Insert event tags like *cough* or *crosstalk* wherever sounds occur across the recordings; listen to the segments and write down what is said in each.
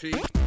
Cheek.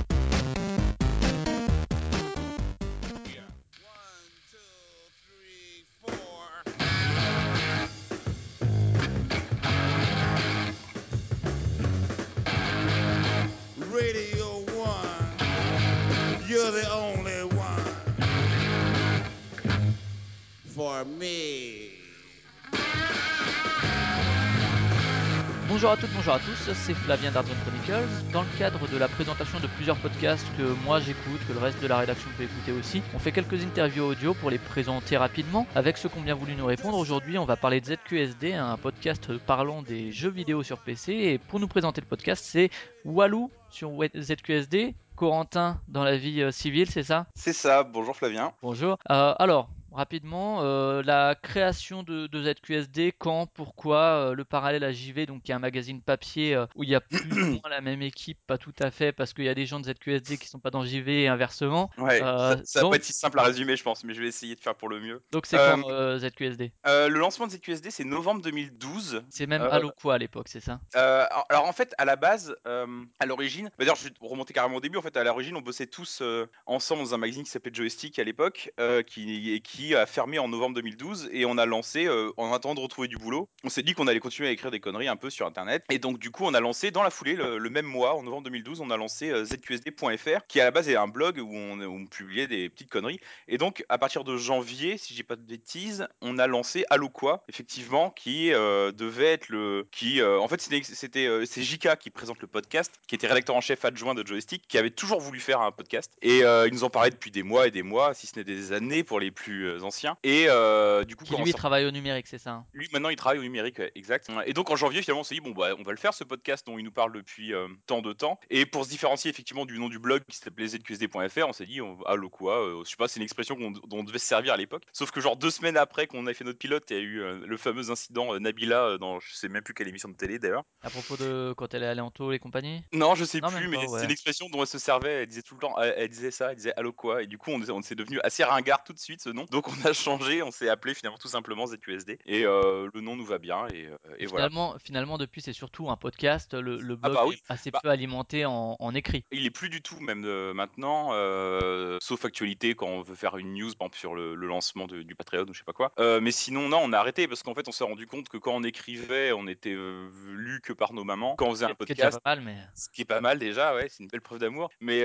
Bonjour à toutes, bonjour à tous, c'est Flavien d'Artzone Chronicles. Dans le cadre de la présentation de plusieurs podcasts que moi j'écoute, que le reste de la rédaction peut écouter aussi, on fait quelques interviews audio pour les présenter rapidement avec ceux qui ont bien voulu nous répondre. Aujourd'hui, on va parler de ZQSD, un podcast parlant des jeux vidéo sur PC. Et pour nous présenter le podcast, c'est Walou sur ZQSD, Corentin dans la vie euh, civile, c'est ça? C'est ça, bonjour Flavien. Bonjour. Euh, alors, rapidement, euh, la création de, de ZQSD, quand, pourquoi, euh, le parallèle à JV, donc qui est un magazine papier euh, où il y a plus ou moins la même équipe, pas tout à fait, parce qu'il y a des gens de ZQSD qui sont pas dans JV et inversement. Ouais, ça, ça va pas être si simple à résumer, je pense, mais je vais essayer de faire pour le mieux. Donc c'est quand ZQSD le lancement de ZQSD, c'est novembre 2012. C'est même quoi à l'époque, c'est ça? alors en fait, à la base, à l'origine, bah, d'ailleurs je vais remonter carrément au début. En fait, à l'origine, on bossait tous ensemble dans un magazine qui s'appelait Joystick à l'époque, qui, et a fermé en novembre 2012, et on a lancé euh, en attendant de retrouver du boulot. On s'est dit qu'on allait continuer à écrire des conneries un peu sur Internet, et donc du coup, on a lancé dans la foulée le, même mois, en novembre 2012, on a lancé euh, ZQSD.fr, qui à la base est un blog où on, publiait des petites conneries. Et donc, à partir de janvier, si j'ai pas de bêtises, on a lancé Allo effectivement, qui euh, devait être le, qui, en fait, c'était, c'est JK qui présente le podcast, qui était rédacteur en chef adjoint de Joystick, qui avait toujours voulu faire un podcast. Et il nous en parlait depuis des mois et des mois, si ce n'est des années pour les plus anciens. Et euh, du coup, Qui lui s'est- travaille au numérique, c'est ça hein? Lui, maintenant, il travaille au numérique, ouais, exact. Et donc, en janvier, finalement, on s'est dit, bon, bah, on va le faire, ce podcast dont il nous parle depuis euh, tant de temps. Et pour se différencier, effectivement, du nom du blog qui s'appelait zqsd.fr, on s'est dit, on, ah, le quoi, euh, je sais pas, c'est une expression dont on devait se servir à l'époque. Sauf que, genre, deux semaines après qu'on a fait notre pilote, il y a eu euh, le fameux incident euh, Nabila euh, dans, je sais même plus quelle émission de télé, d'ailleurs. À propos de quand elle est allée en taux et compagnie? Non, je sais Non, plus, mais c'est ouais. une expression dont elle se servait. Elle disait tout le temps, elle, elle disait ça, elle disait allô quoi. Et du coup, on, on s'est devenu assez ringard tout de suite ce nom. Donc, *laughs* on a changé, on s'est appelé finalement tout simplement ZQSD. Et euh, le nom nous va bien. Et, euh, et voilà. finalement, finalement, depuis, c'est surtout un podcast. Le, le Ah blog bah oui. est assez Bah- peu alimenté en, en écrit. Il est plus du tout même euh, maintenant, euh, sauf actualité quand on veut faire une news, par exemple sur le, le lancement de- du Patreon ou je sais pas quoi. Mais sinon, non, on a arrêté parce qu'en fait, on s'est rendu compte que quand on écrivait, on était lu que par nos mamans. Quand on faisait un podcast, pas mal, mais. ce qui est pas mal déjà, ouais, c'est une belle preuve d'amour. Mais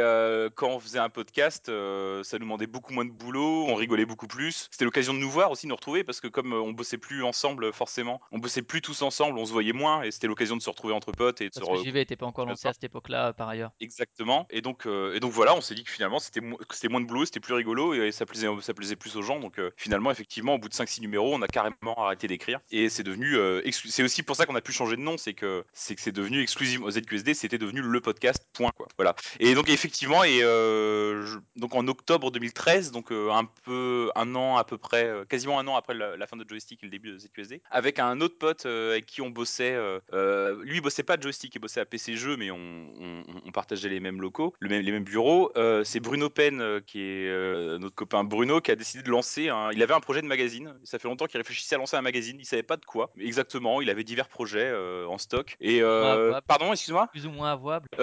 quand on faisait un podcast, ça nous demandait beaucoup moins de boulot, on rigolait beaucoup plus. C'était l'occasion de nous voir aussi, de nous retrouver, parce que comme euh, on bossait plus ensemble forcément, on bossait plus tous ensemble, on se voyait moins, et c'était l'occasion de se retrouver entre potes et de se Parce que re- JV était pas encore lancé à cette époque-là, par ailleurs. Exactement. Et donc, euh, et donc voilà, on s'est dit que finalement c'était mo- que moins de boulot, c'était plus rigolo et ça plaisait, ça plaisait plus aux gens. Donc euh, finalement, effectivement, au bout de 5-6 numéros, on a carrément arrêté d'écrire. Et c'est devenu. euh, c'est aussi pour ça qu'on a pu changer de nom, c'est que c'est que c'est devenu exclusivement ZQSD, c'était devenu le podcast. Point quoi. Voilà. Et donc effectivement, et euh, je- donc en octobre 2013, donc euh, un peu un an à peu près, euh, quasiment un an après la, la fin de Joystick et le début de ZQSD, avec un autre pote euh, avec qui on bossait. euh, lui, il bossait pas à Joystick, il bossait à PC Jeux, mais on, on- on partageait les mêmes locaux, le même, les mêmes bureaux. C'est Bruno Penn, qui est notre copain Bruno, qui a décidé de lancer. Un... Il avait un projet de magazine. Ça fait longtemps qu'il réfléchissait à lancer un magazine. Il savait pas de quoi exactement. Il avait divers projets en stock. Et euh, avouable. pardon, excuse-moi. Plus ou moins avouable. *laughs*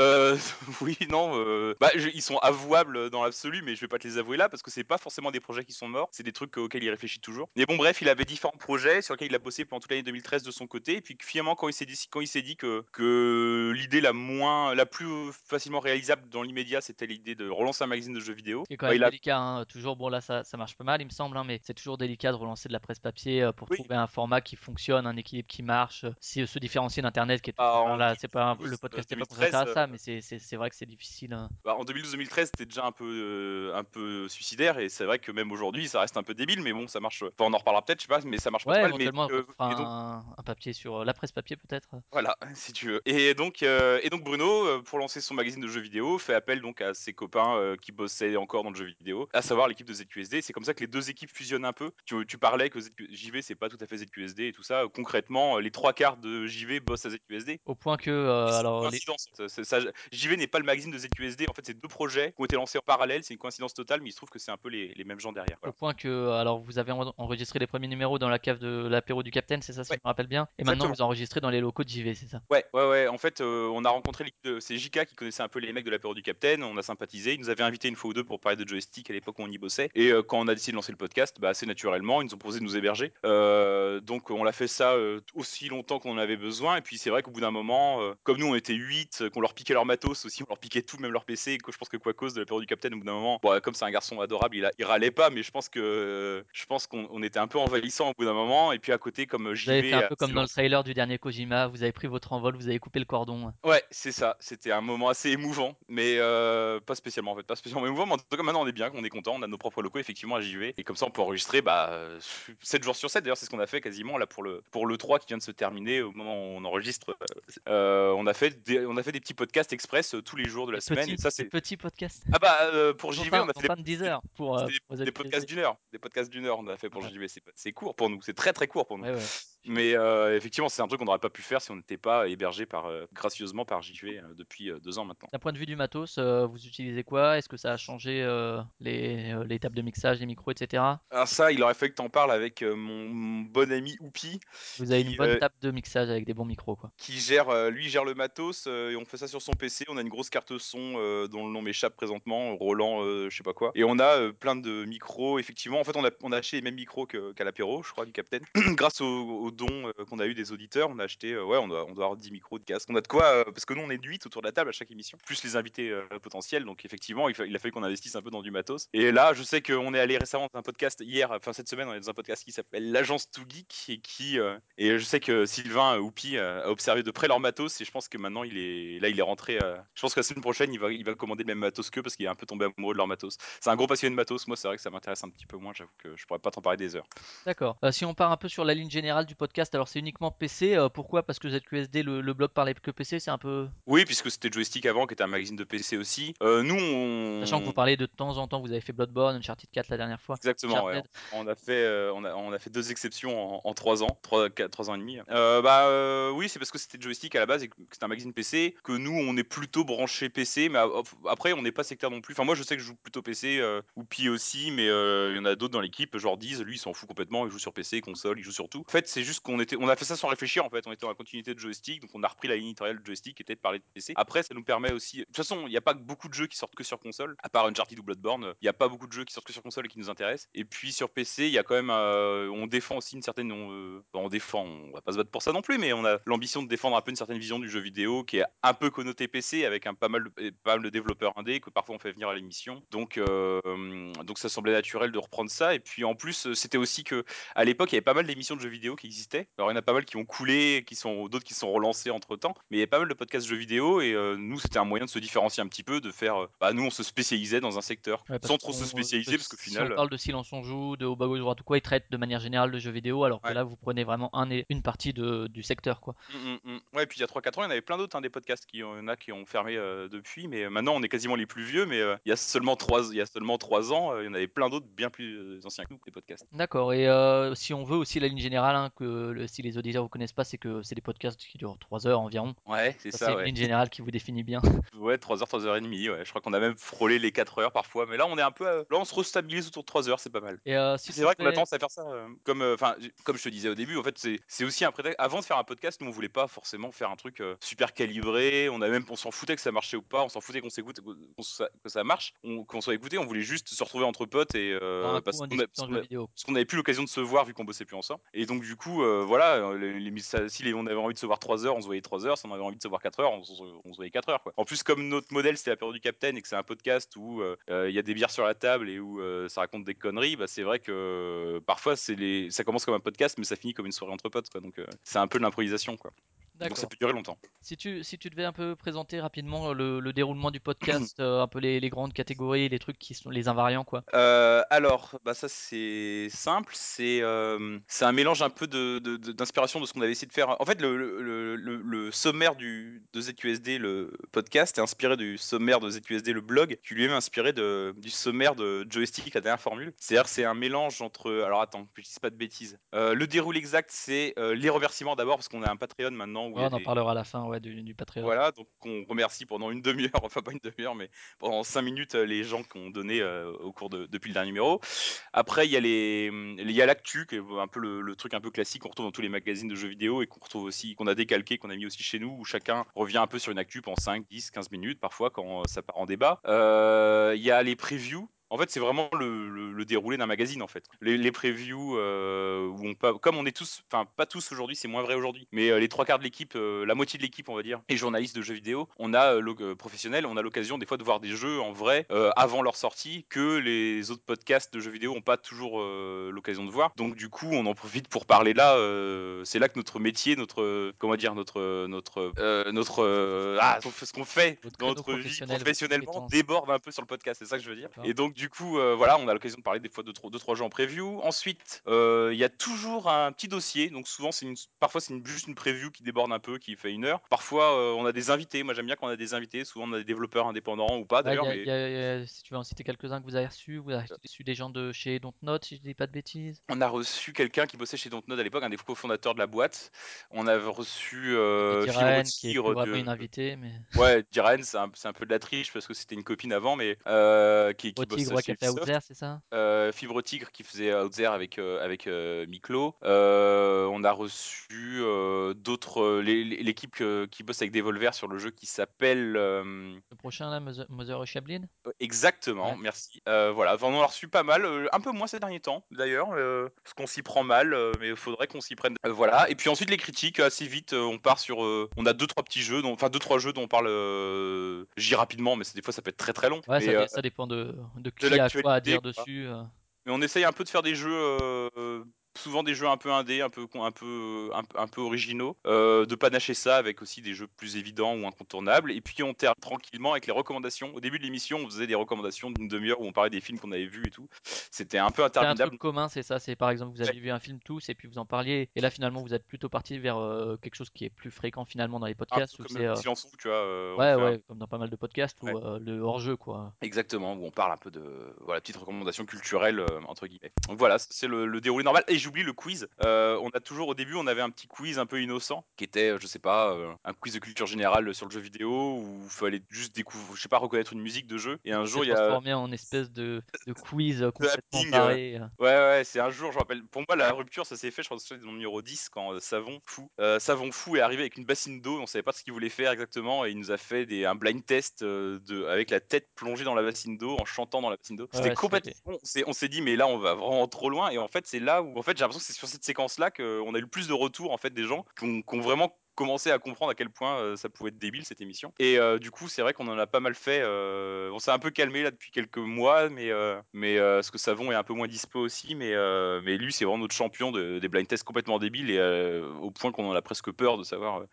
Oui, non, bah, je- ils sont avouables dans l'absolu, mais je vais pas te les avouer là parce que c'est pas forcément des projets qui sont morts, c'est des trucs auxquels il réfléchit toujours. Mais bon, bref, il avait différents projets sur lesquels il a bossé pendant toute l'année 2013 de son côté, et puis finalement, quand il s'est dit, quand il s'est dit que, que l'idée la moins, la plus facilement réalisable dans l'immédiat, c'était l'idée de relancer un magazine de jeux vidéo, C'est quand bah, même a délicat, hein. toujours, bon là ça, ça marche pas mal il me semble, hein, mais c'est toujours délicat de relancer de la presse papier euh, pour Oui. trouver un format qui fonctionne, un équilibre qui marche, euh, si, se différencier d'internet qui est Ah, voilà, c'est pas un- 2012, le podcast n'est pas 2013, consacré à ça, euh, mais c'est- vrai que c'est difficile. hein. Bah, en 2012-2013, c'était déjà un peu, euh, un peu suicidaire, et c'est vrai que même aujourd'hui, ça reste un peu débile, mais bon, ça marche. Enfin, on en reparlera peut-être, je sais pas, mais ça marche pas Ouais, mal. Mais, euh, donc, un, un papier sur euh, la presse papier peut-être. Voilà, *laughs* si tu veux. Et donc, euh, et donc Bruno, euh, pour lancer son magazine de jeux vidéo, fait appel donc à ses copains euh, qui bossaient encore dans le jeu vidéo, à savoir l'équipe de ZQSD. C'est comme ça que les deux équipes fusionnent un peu. Tu, tu parlais que ZQ JV c'est pas tout à fait ZQSD et tout ça. Concrètement, euh, les trois quarts de JV bossent à ZQSD. Au point que euh, alors les-. Ça- JV n'est pas le magazine de ZQSD. En fait, c'est deux projets qui ont été lancés en parallèle. C'est une coïncidence totale, mais il se trouve que c'est un peu les, les mêmes gens derrière. au point que alors vous avez en- enregistré les premiers numéros dans la cave de l'apéro du Capitaine, c'est ça si Ouais. je me rappelle bien? Et maintenant Exactement. vous enregistrez dans les locaux de JV, c'est ça? Ouais, ouais, ouais. En fait, euh, on a rencontré l'équipe de. C'est JK qui connaissait un peu les mecs de l'apéro du Capitaine. On a sympathisé. Ils nous avaient invité une fois ou deux pour parler de joystick à l'époque où on y bossait. Et euh, quand on a décidé de lancer le podcast, bah, assez naturellement, ils nous ont proposé de nous héberger. Euh, donc on l'a fait ça euh, aussi longtemps qu'on en avait besoin. Et puis c'est vrai qu'au bout d'un moment, euh, comme nous on était 8, qu'on leur piquait leur matos aussi, on leur piquait tout, même leur PC. Et que je pense que Quacos de l'apéro du Capitaine, au bout d'un moment, bon, comme c'est un garçon adorable, il, a, il râlait pas, mais je pense que je pense qu'on on était un peu envahissant au bout d'un moment. Et puis à côté, comme Vous avez JV. fait un a- peu comme dans le trailer du dernier Kojima, vous avez pris votre envol, vous avez coupé le cordon. Ouais, c'est ça. C'était un moment assez émouvant, mais euh, pas spécialement en fait, pas spécialement émouvant. Mais en tout cas, maintenant on est bien, on est content, on a nos propres locaux effectivement à JV, et comme ça on peut enregistrer bah euh, 7 jours sur 7 D'ailleurs, c'est ce qu'on a fait quasiment là pour le pour le 3 qui vient de se terminer au moment où on enregistre. Euh, on a fait des, on a fait des petits podcasts express euh, tous les jours de la semaine, petits, et ça c'est petits podcasts. ah bah euh, pour JV on a fait pas de 10 heures pour, euh, des, pour des les podcasts d'une heure, des podcasts d'une heure on a fait pour Ouais. JV. C'est c'est court pour nous, c'est très très court pour nous. Ouais, ouais. Mais euh, effectivement, c'est un truc qu'on n'aurait pas pu faire si on n'était pas hébergé par, euh, gracieusement par JV euh, depuis euh, deux ans maintenant. D'un point de vue du matos, euh, vous utilisez quoi? Est-ce que ça a changé euh, les, euh, les tables de mixage, les micros, etc. Alors ça, il aurait fallu que t'en parles avec euh, mon, mon bon ami Oupi, Vous avez qui, une bonne euh, table de mixage avec des bons micros, quoi. qui gère, euh, lui gère le matos, euh, et on fait ça sur son PC. On a une grosse carte son euh, dont le nom m'échappe présentement, Roland, euh, je sais pas quoi. Et on a euh, plein de micros, effectivement. En fait, on a, on a acheté les mêmes micros qu'à l'apéro, je crois, du Capitaine. *clears throat* Grâce aux au dons euh, qu'on a eu des auditeurs, on a acheté, euh, ouais, on doit, on doit avoir 10 micros de casque. On a de quoi, euh, parce que nous, on est de 8 autour de la table à chaque émission, plus les invités euh, potentiels. Donc, effectivement, il, a fallu qu'on investisse un peu dans du matos. Et là, je sais qu'on est allé récemment dans un podcast hier, enfin cette semaine, on est dans un podcast qui s'appelle l'agence Too Geek et qui et je sais que Sylvain Oupi a observé de près leur matos et je pense que maintenant il est là, il est rentré. je pense que la semaine prochaine, il va, il va commander le même matos qu'eux parce qu'il est un peu tombé amoureux de leur matos. C'est un gros passionné de matos. Moi, c'est vrai que ça m'intéresse un petit peu moins. J'avoue que je pourrais pas t'en parler des heures. D'accord. Si on part un peu sur la ligne générale du podcast, alors c'est uniquement PC. euh, pourquoi? Parce que ZQSD, le, le blog parlait que PC, c'est un peu. Oui, puisque c'était Joystick avant, qui était un magazine de PC aussi. Euh, nous, on Sachant que vous parlez de temps en temps, vous avez fait Bloodborne, Uncharted 4 la dernière fois. Exactement, ouais. On a fait, euh, on a, on a fait deux exceptions en, en trois ans, trois, quatre- trois ans et demi. Bah oui, c'est parce que c'était joystick à la base et que c'était un magazine PC que nous on est plutôt branché PC, mais après on n'est pas sectaire non plus. Enfin moi je sais que je joue plutôt PC ou Pi aussi, mais il y en a d'autres dans l'équipe, genre Diz, lui il s'en fout complètement, il joue sur PC, console, il joue sur tout. En fait c'est juste qu'on était, on a fait ça sans réfléchir en fait, on était dans la continuité de joystick, donc on a repris la ligne éditoriale de joystick qui était de parler de PC. Après ça nous permet aussi, de toute façon il n'y a pas beaucoup de jeux qui sortent que sur console, à part Uncharted ou Bloodborne, il n'y a pas beaucoup de jeux qui sortent que sur console et qui nous intéressent. Et puis sur PC, il y a quand même, euh, on défend aussi une certaine, on, euh, on défend, on va pas se battre pour ça non plus, mais on a l'ambition de défendre un peu une certaine vision du jeu vidéo qui est un peu connoté PC avec un pas mal, de, pas mal de développeurs indés que parfois on fait venir à l'émission. Donc, euh, donc ça semblait naturel de reprendre ça. Et puis en plus, c'était aussi que à l'époque, il y avait pas mal d'émissions de jeux vidéo qui existaient. Alors il y en a pas mal qui ont coulé, qui sont d'autres qui sont relancés entre temps, mais il y avait pas mal de podcasts jeux vidéo et euh, nous c'était un moyen de se différencier un petit peu, de faire, euh, bah nous on se spécialisait dans un secteur Ouais, sans trop se spécialiser parce qu'au si final. on parle de Silence on joue, de Au bas gauche droite ou quoi, ils traitent de manière générale de jeux vidéo, alors que Ouais. là vous prenez vraiment un et une partie de, du secteur, quoi. Mm, mm, mm. Ouais, et puis il y a 3-4 ans, il y en avait plein d'autres, hein, des podcasts qui en a qui ont fermé euh, depuis, mais euh, maintenant on est quasiment les plus vieux, mais euh, il y a seulement 3 il y a seulement trois ans, euh, il y en avait plein d'autres bien plus euh, anciens que nous, des podcasts. D'accord, et euh, si on veut aussi la ligne générale, hein, que le- si les auditeurs vous connaissent pas, c'est que c'est des podcasts qui durent 3 heures environ. Ouais, c'est Ça, ça, c'est une ouais. ligne générale qui vous définit bien. *laughs* Ouais, 3h, 3h30, ouais. Je crois qu'on a même frôlé les 4 heures parfois, mais là on est un peu. euh, Là on se restabilise autour de 3 heures, c'est pas mal. Et euh, si C'est vrai qu'on a tendance à faire ça euh, comme, enfin, comme je te disais au début. En fait, c'est aussi un prétexte. Avant de faire un podcast, nous on voulait pas forcément faire un truc super calibré. On a même, on s'en foutait que ça marchait ou pas. On s'en foutait qu'on s'écoute, que ça marche, on- qu'on soit écouté. On voulait juste se retrouver entre potes et parce qu'on n'avait plus l'occasion de se voir vu qu'on bossait plus ensemble. Et donc du coup, euh, voilà, euh, les, si les- on avait envie de se voir 3 heures, on se voyait 3 heures. Si on avait envie de se voir 4 heures, on, se- voyait 4 heures. Quoi. En plus, comme notre modèle c'était la période du Capitaine et que c'est un podcast où euh, il y a des bières sur la table et où ça raconte des conneries, bah, c'est vrai que parfois les... ça commence comme un podcast, mais ça finit comme une soirée entre potes. Quoi. Donc c'est un peu de l'improvisation. Quoi. Donc ça peut durer longtemps. Si tu, si tu devais un peu présenter rapidement le, le déroulement du podcast, euh, un peu les, les grandes catégories, les trucs qui sont les invariants, quoi. Euh, alors, bah ça c'est simple, c'est euh, c'est un mélange un peu de, de- de- d'inspiration de, ce qu'on avait essayé de faire. En fait, le, le- sommaire du, de ZQSD, le podcast, est inspiré du sommaire de ZQSD, le blog, qui lui-même est inspiré de, du sommaire de Joystick, la dernière formule. C'est-à-dire c'est un mélange entre... Alors attends, que je dise pas de bêtises. Euh, le déroulé exact, c'est euh, les remerciements d'abord, parce qu'on a un Patreon maintenant Où Ouais, on en des- parlera à la fin ouais, du, du Patreon. Voilà, donc on remercie pendant une demi-heure, *laughs* enfin pas une demi-heure, mais pendant cinq minutes euh, les gens qui ont donné euh, au cours de depuis le dernier numéro. Après, il y a les, il y a l'actu, qui est un peu le, le truc un peu classique qu'on retrouve dans tous les magazines de jeux vidéo et qu'on retrouve aussi, qu'on a décalqué, qu'on a mis aussi chez nous, où chacun revient un peu sur une actu pendant 5, 10, 15 minutes, parfois quand euh, ça part en débat. Euh, Il y a les previews. En fait, c'est vraiment le, le- le déroulé d'un magazine, en fait. Les, les previews, euh, où on peut, comme on est tous, enfin pas tous aujourd'hui, c'est moins vrai aujourd'hui, mais euh, les trois quarts de l'équipe, euh, la moitié de l'équipe, on va dire, et journalistes de jeux vidéo, on a euh, l'oc- euh, professionnels, on a l'occasion des fois de voir des jeux en vrai euh, avant leur sortie que les autres podcasts de jeux vidéo n'ont pas toujours euh, l'occasion de voir. Donc du coup, on en profite pour parler là. euh, c'est là que notre métier, notre euh, comment dire, notre notre euh, notre euh, ah, ce qu'on fait Votre dans créneau notre vie professionnel, votre professionnellement compétence. déborde un peu sur le podcast. C'est ça que je veux dire. D'accord. Et donc du coup, euh, voilà, on a l'occasion de parler des fois de trois, deux trois jeux en preview. Ensuite, euh, il y a toujours un petit dossier. Donc souvent, c'est une, parfois c'est une- juste une preview qui déborde un peu, qui fait une heure. Parfois, euh, on a des invités. Moi, j'aime bien quand on a des invités. Souvent, on a des développeurs indépendants ou pas Ouais, d'ailleurs. y a- mais y a- y a- si tu veux en citer quelques-uns que vous avez reçus, vous avez reçu des gens de chez Dontnod, si je dis pas de bêtises. On a reçu quelqu'un qui bossait chez Dontnod à l'époque, un des cofondateurs de la boîte. On avait reçu euh, Diren, qui est de. une invitée, mais Ouais, Diren, c'est un, peu de la triche parce que c'était une copine avant, mais qui, qui bosse Tigre, ouais, qui chez a fait Ubisoft. Outzer, c'est ça? Euh, Fibre Tigre qui faisait Outzer avec euh, avec euh, Miklo. Euh, on a reçu d'autres l'équipe qui bosse avec Devolver sur le jeu qui s'appelle Le prochain, là, Mother Chablin exactement. Ouais. Merci. Voilà, on en a reçu pas mal, un peu moins ces derniers temps d'ailleurs, parce qu'on s'y prend mal, mais il faudrait qu'on s'y prenne. Voilà. Et puis ensuite les critiques assez vite, on part sur, on a deux trois petits jeux, dont- enfin deux trois jeux dont on parle. J'y rapidement, mais des fois ça peut être très très long. Ouais, mais, ça, dé- ça dépend de de qui a quoi à dire dessus. euh. Mais on essaye un peu de faire des jeux, euh, souvent des jeux un peu indés, un peu, un peu, un, peu- un peu originaux, euh, de panacher ça avec aussi des jeux plus évidents ou incontournables. Et puis on termine tranquillement avec les recommandations. Au début de l'émission, on faisait des recommandations d'une demi-heure où on parlait des films qu'on avait vus et tout. C'était un peu C'est un interminable. truc commun, c'est ça. C'est par exemple, vous aviez vu un film tous et puis vous en parliez. Et là, finalement, vous êtes plutôt parti vers euh, quelque chose qui est plus fréquent finalement dans les podcasts. Où comme c'est, euh, silence ouf, tu vois. ouais, un- ouais, comme dans pas mal de podcasts ou Ouais. le hors-jeu, quoi. Exactement, où on parle un peu de voilà petites recommandations culturelles euh, entre guillemets. Donc voilà, c'est le, le déroulé normal. Et j'oublie le quiz. Euh, on a toujours au début, on avait un petit quiz un peu innocent qui était, je sais pas, euh, un quiz de culture générale sur le jeu vidéo où il fallait juste découvrir, je sais pas, reconnaître une musique de jeu. Et un jour, il y a transformé en espèce de, de quiz complètement barré. Ouais, ouais, c'est un jour, je me rappelle. Pour moi, la rupture, ça s'est fait, je pense que le numéro 10, quand euh, Savon Fou, Savon Fou est arrivé avec une bassine d'eau, on savait pas ce qu'il voulait faire exactement, et il nous a fait des, un blind test de, avec la tête plongée dans la bassine d'eau, en chantant dans la bassine d'eau. C'était ouais, complètement. on s'est dit, mais là, on va vraiment trop loin, et en fait, c'est là où, en fait, j'ai l'impression que c'est sur cette séquence-là qu'on a eu le plus de retours, en fait, des gens qui ont, qui ont vraiment commencé à comprendre à quel point euh, ça pouvait être débile cette émission. Et euh, du coup, c'est vrai qu'on en a pas mal fait. euh, on s'est un peu calmé là depuis quelques mois, mais mais parce que Savon est un peu moins dispo aussi, mais mais lui c'est vraiment notre champion de- des blind tests complètement débiles et au point qu'on en a presque peur de savoir.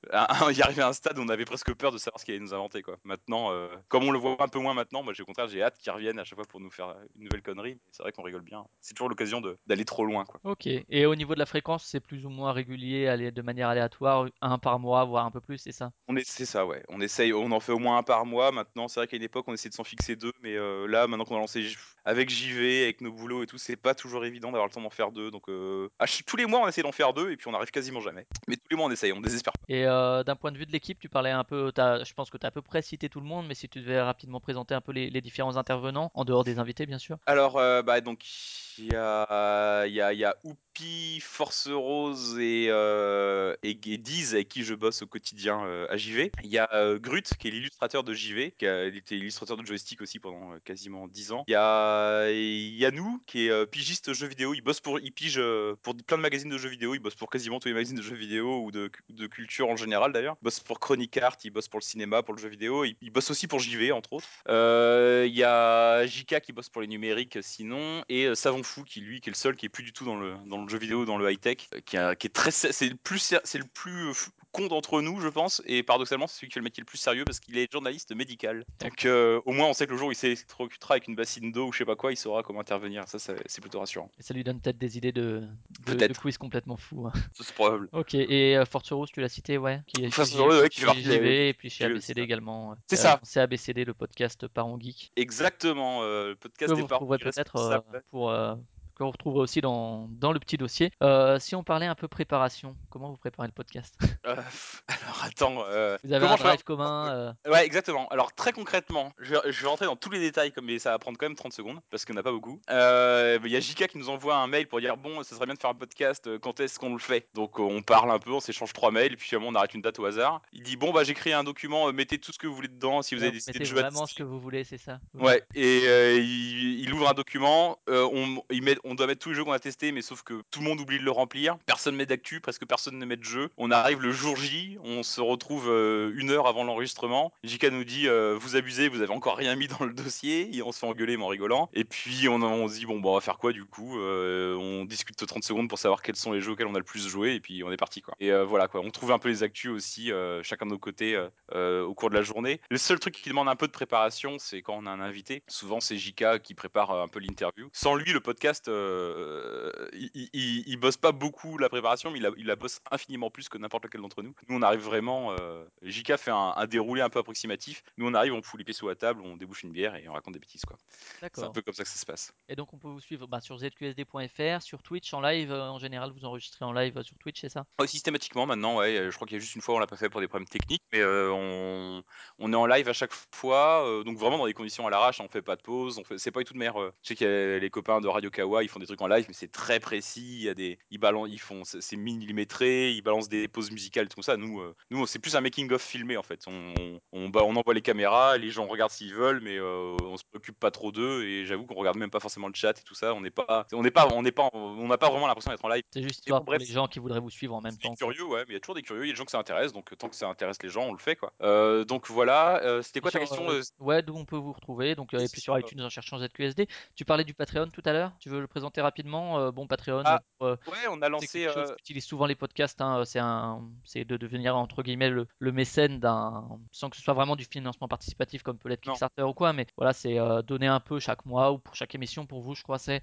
il y arrivé à un stade où on avait presque peur de savoir ce qu'il allait nous inventer quoi. Maintenant, comme on le voit un peu moins maintenant, moi au contraire j'ai hâte qu'il revienne à chaque fois pour nous faire une nouvelle connerie. C'est vrai qu'on rigole bien. C'est toujours l'occasion d'aller trop loin quoi. Ok. Et au niveau de la fréquence, c'est plus ou moins régulier, de manière aléatoire, un par mois, voire un peu plus, c'est ça? On est, c'est ça, ouais. On essaye, on en fait au moins un par mois. Maintenant, c'est vrai qu'à une époque, on essayait de s'en fixer deux, mais euh, là, maintenant qu'on a lancé J- avec JV, avec nos boulots et tout, c'est pas toujours évident d'avoir le temps d'en faire deux. Donc, euh, à tous les mois, on essaie d'en faire deux et puis on arrive quasiment jamais. Mais on essaye, on désespère pas. Et euh, d'un point de vue de l'équipe, tu parlais un peu, t'as- je pense que tu as à peu près cité tout le monde, mais si tu devais rapidement présenter un peu les, les différents intervenants, en dehors des invités bien sûr. Alors, euh, bah, donc, il y a, il y a, il y a Oupi, Force Rose et, euh, et, et Diz, avec qui je bosse au quotidien euh, à JV. Il y a euh, Grut, qui est l'illustrateur de JV, qui a était illustrateur de joystick aussi pendant quasiment 10 ans. Il y a Yanou, qui est pigiste jeux vidéo. Il bosse pour, il pige pour plein de magazines de jeux vidéo. Il bosse pour quasiment tous les magazines de jeux vidéo ou de, culture en général d'ailleurs. Il bosse pour Chronic Art, il bosse pour le cinéma, pour le jeu vidéo. Il, bosse aussi pour JV, entre autres. Euh, Il y a JK qui bosse pour les numériques sinon, et euh, Savon Fou qui lui, qui est le seul qui est plus du tout dans le, jeu vidéo, dans le high-tech, euh, qui, est très, c'est le plus, con d'entre nous, je pense, et paradoxalement, c'est celui qui fait le métier le plus sérieux parce qu'il est journaliste médical. Donc euh, au moins, on sait que le jour où il s'électrocutera avec une bassine d'eau ou je sais pas quoi, il saura comment intervenir. Ça, ça- c'est plutôt rassurant. Et ça lui donne peut-être des idées de, de, de quiz complètement fou. hein. *laughs* C'est probable. Ok, et euh, Force Rose, tu l'as cité, ouais, qui est Force chez, ouais, qui chez JV et puis chez ABCD également. C'est ça. C'est ABCD, le podcast Parent Geek. Exactement, euh, le podcast Que des vous parents peut-être euh, pour euh, qu'on retrouve aussi dans, dans le petit dossier. Euh, si on parlait un peu préparation, comment vous préparez le podcast? Euh, alors attends. euh, Vous avez un fais drive commun Ouais, exactement. Alors très concrètement, je vais, je vais rentrer dans tous les détails, mais ça va prendre quand même 30 secondes parce qu'on n'a pas beaucoup. Il y a Jika qui nous envoie un mail pour dire bon, ça serait bien de faire un podcast. Quand est-ce qu'on le fait? Donc on parle un peu, on s'échange trois mails, puis finalement on arrête une date au hasard. Il dit bon bah j'écris un document, mettez tout ce que vous voulez dedans si vous ouais, avez décidé de jouer à vraiment ce que vous voulez, c'est ça Ouais, et il, il ouvre un document, on, il met, on doit mettre tous les jeux qu'on a testés, mais sauf que tout le monde oublie de le remplir, personne met d'actu, presque personne ne met de jeu. On arrive le jour J, on se retrouve euh, une heure avant l'enregistrement, JK nous dit euh, vous abusez, vous avez encore rien mis dans le dossier, et on se fait engueuler mais en rigolant. Et puis on, on se dit bon bah on va faire quoi du coup Euh, On discute 30 secondes pour savoir quels sont les jeux auxquels on a le plus joué, et puis on est parti quoi. Et voilà on trouve un peu les actus aussi, chacun de nos côtés, au cours de la journée. Le seul truc qui demande un peu de préparation, c'est quand on a un invité. Souvent, c'est JK qui prépare un peu l'interview. Sans lui, le podcast, euh, il, il- bosse pas beaucoup la préparation, mais il la, il la bosse infiniment plus que n'importe lequel d'entre nous. Nous, on arrive vraiment. euh, JK fait un, un déroulé un peu approximatif. Nous, on arrive, on fout les pieds sous la table, on débouche une bière et on raconte des bêtises. quoi. C'est un peu comme ça que ça se passe. Et donc on peut vous suivre bah, sur zqsd.fr, sur Twitch en live. euh, en général, vous enregistrez en live euh, sur Twitch, c'est ça? Ouais, systématiquement maintenant, ouais. Je crois qu'il y a juste une fois, on l'a pas fait pour des problèmes techniques, mais euh, on, on est en live à chaque fois, donc vraiment dans des conditions à l'arrache. On fait pas de pause, on fait, c'est pas du tout de mer. Je sais qu'il y a les copains de Radio Kawa, ils font des trucs en live, mais c'est très précis. Il y a des, ils balancent, ils font, c'est millimétré, ils balancent des pauses musicales, tout ça. Nous, euh, nous, c'est plus un making of filmé en fait. On, on, on, bah, on envoie les caméras, les gens regardent s'ils veulent, mais euh, on se préoccupe pas trop d'eux. Et j'avoue qu'on regarde même pas forcément le chat et tout ça. On n'est pas, on n'est pas, on n'est pas, on n'a pas vraiment l'impression d'être en live. C'est juste histoire pour bref. les gens qui voudraient vous suivre en même temps. curieux, ouais, mais il y a toujours des curieux, il y a des gens que ça intéresse, donc tant que ça intéresse les gens, on le fait quoi. Euh, donc voilà, euh, c'était quoi ta question Ouais, d'où on peut vous retrouver. Donc, et puis sur sur, iTunes en cherchant ZQSD. Tu parlais du Patreon tout à l'heure? Tu veux le présenter rapidement Euh, Bon, Patreon, Ah, euh, Ouais, on a lancé. euh, qu'utilisent souvent les podcasts. hein, C'est un, c'est de devenir entre guillemets le, le mécène d'un, sans que ce soit vraiment du financement participatif comme peut l'être. Kickstarter ou quoi. Mais voilà, c'est donner un peu chaque mois ou pour chaque émission. Pour vous, je crois, c'est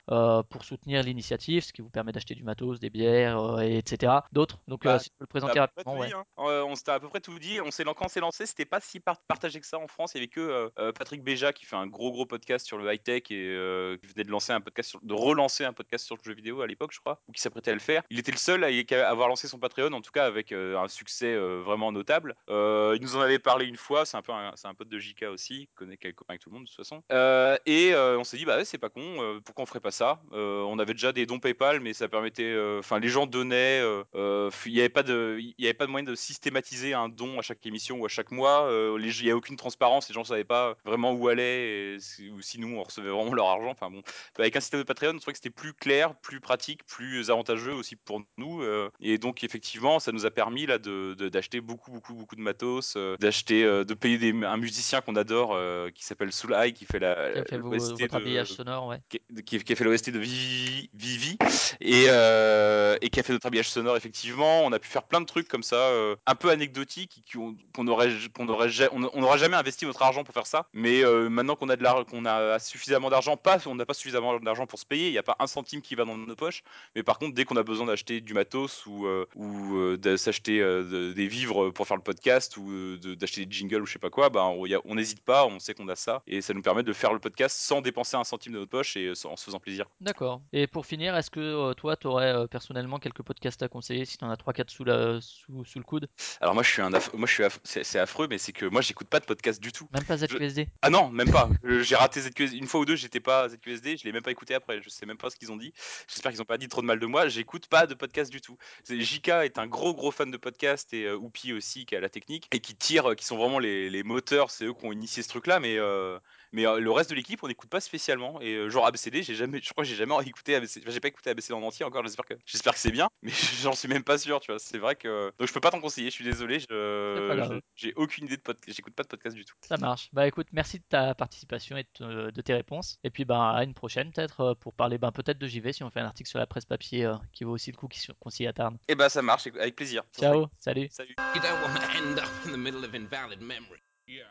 pour soutenir l'initiative, ce qui vous permet d'acheter du matos, des bières, et etc. D'autres. Donc, Bah, si tu peux le présenter rapidement, tout ouais. dit, hein. On s'était à peu près tout dit. On s'est quand on s'est lancé, c'était pas si par- partagé que ça en France. Il y avait que Patrick Béja qui fait un gros gros podcast sur le high tech et qui venait de lancer un podcast, sur- de relancer un podcast sur le jeu vidéo à l'époque, je crois, ou qui s'apprêtait à le faire. Il était le seul à avoir lancé son Patreon, en tout cas avec euh, un succès euh, vraiment notable. Euh, il nous en avait parlé une fois. C'est un peu, un, un pote de JK aussi, connaît quelques copains avec tout le monde de toute façon. Et on s'est dit bah ouais, c'est pas con. pourquoi on ferait pas ça? On avait déjà des dons PayPal, mais ça permettait, enfin les gens donnaient. il n'y avait pas de, y avait pas de moyen de systématiser un don à chaque émission ou à chaque mois. Il y a aucune transparence. Les gens savaient pas vraiment où si- ou si nous on recevait vraiment leur argent. Enfin bon, avec un système de Patreon, que c'était plus clair, plus pratique, plus avantageux aussi pour nous. euh, et donc effectivement, ça nous a permis là de de- d'acheter beaucoup beaucoup beaucoup de matos, euh, d'acheter, euh, de payer des, un musicien qu'on adore qui s'appelle Soulai qui fait la Qui a fait vos- l'OST votre habillage de sonore, ouais. qui, qui- qui a fait l'OST de Vivi, Vivi et, et qui a fait notre habillage sonore effectivement. On a pu faire plein de trucs comme ça, un peu anecdotiques, qu'on aurait, qu'on aurait, on on n'aura jamais investi notre argent pour faire ça. Mais maintenant qu'on a de qu'on a suffisamment d'argent, pas, on n'a pas suffisamment d'argent pour se payer. N'y a pas un centime qui va dans nos poches. Mais par contre, dès qu'on a besoin d'acheter du matos ou, euh, ou euh, de s'acheter euh, de- des vivres pour faire le podcast ou euh, de- d'acheter des jingles ou je sais pas quoi, bah, on n'hésite pas, on sait qu'on a ça et ça nous permet de faire le podcast sans dépenser un centime de notre poche et euh, en se faisant plaisir. D'accord. Et pour finir, est-ce que toi, tu aurais personnellement quelques podcasts à conseiller si tu en as 3-4 sous, la, sous, sous le coude? Alors moi je suis un aff- moi je suis aff- c'est affreux mais c'est que moi j'écoute pas de podcast du tout. Même pas Je- ZQSD Ah non, même pas. J'ai raté ZQSD une fois ou deux, j'étais pas ZQSD, je l'ai même pas écouté après, je sais même pas ce qu'ils ont dit. J'espère qu'ils ont pas dit trop de mal de moi, j'écoute pas de podcast du tout. JK est un gros gros fan de podcast et euh, Oupi aussi qui a la technique et qui tire qui sont vraiment les, les moteurs, c'est eux qui ont initié ce truc là mais euh, mais euh, le reste de l'équipe on n'écoute pas spécialement et euh, genre ABCD, j'ai jamais je crois que j'ai jamais écouté ABCD, enfin, j'ai pas écouté ABCD en entier encore, j'espère que j'espère que c'est bien mais *laughs* j'en suis même pas sûr, tu vois. C'est vrai que donc je peux pas t'en conseiller, je suis désolé, C'est pas je grave. j'ai aucune idée de podcast, j'écoute pas de podcast du tout. Ça marche. Bah écoute, merci de ta participation et de, te- de tes réponses. Et puis bah à une prochaine peut-être pour parler ben, peut-être de JV si on fait un article sur la presse papier euh, qui vaut aussi le coup qui- qu'on s'y attarde. Et bah ça marche, avec plaisir. Ça serait Ciao, salut. Salut. You don't want to end up in the middle of invalid memory. Yeah.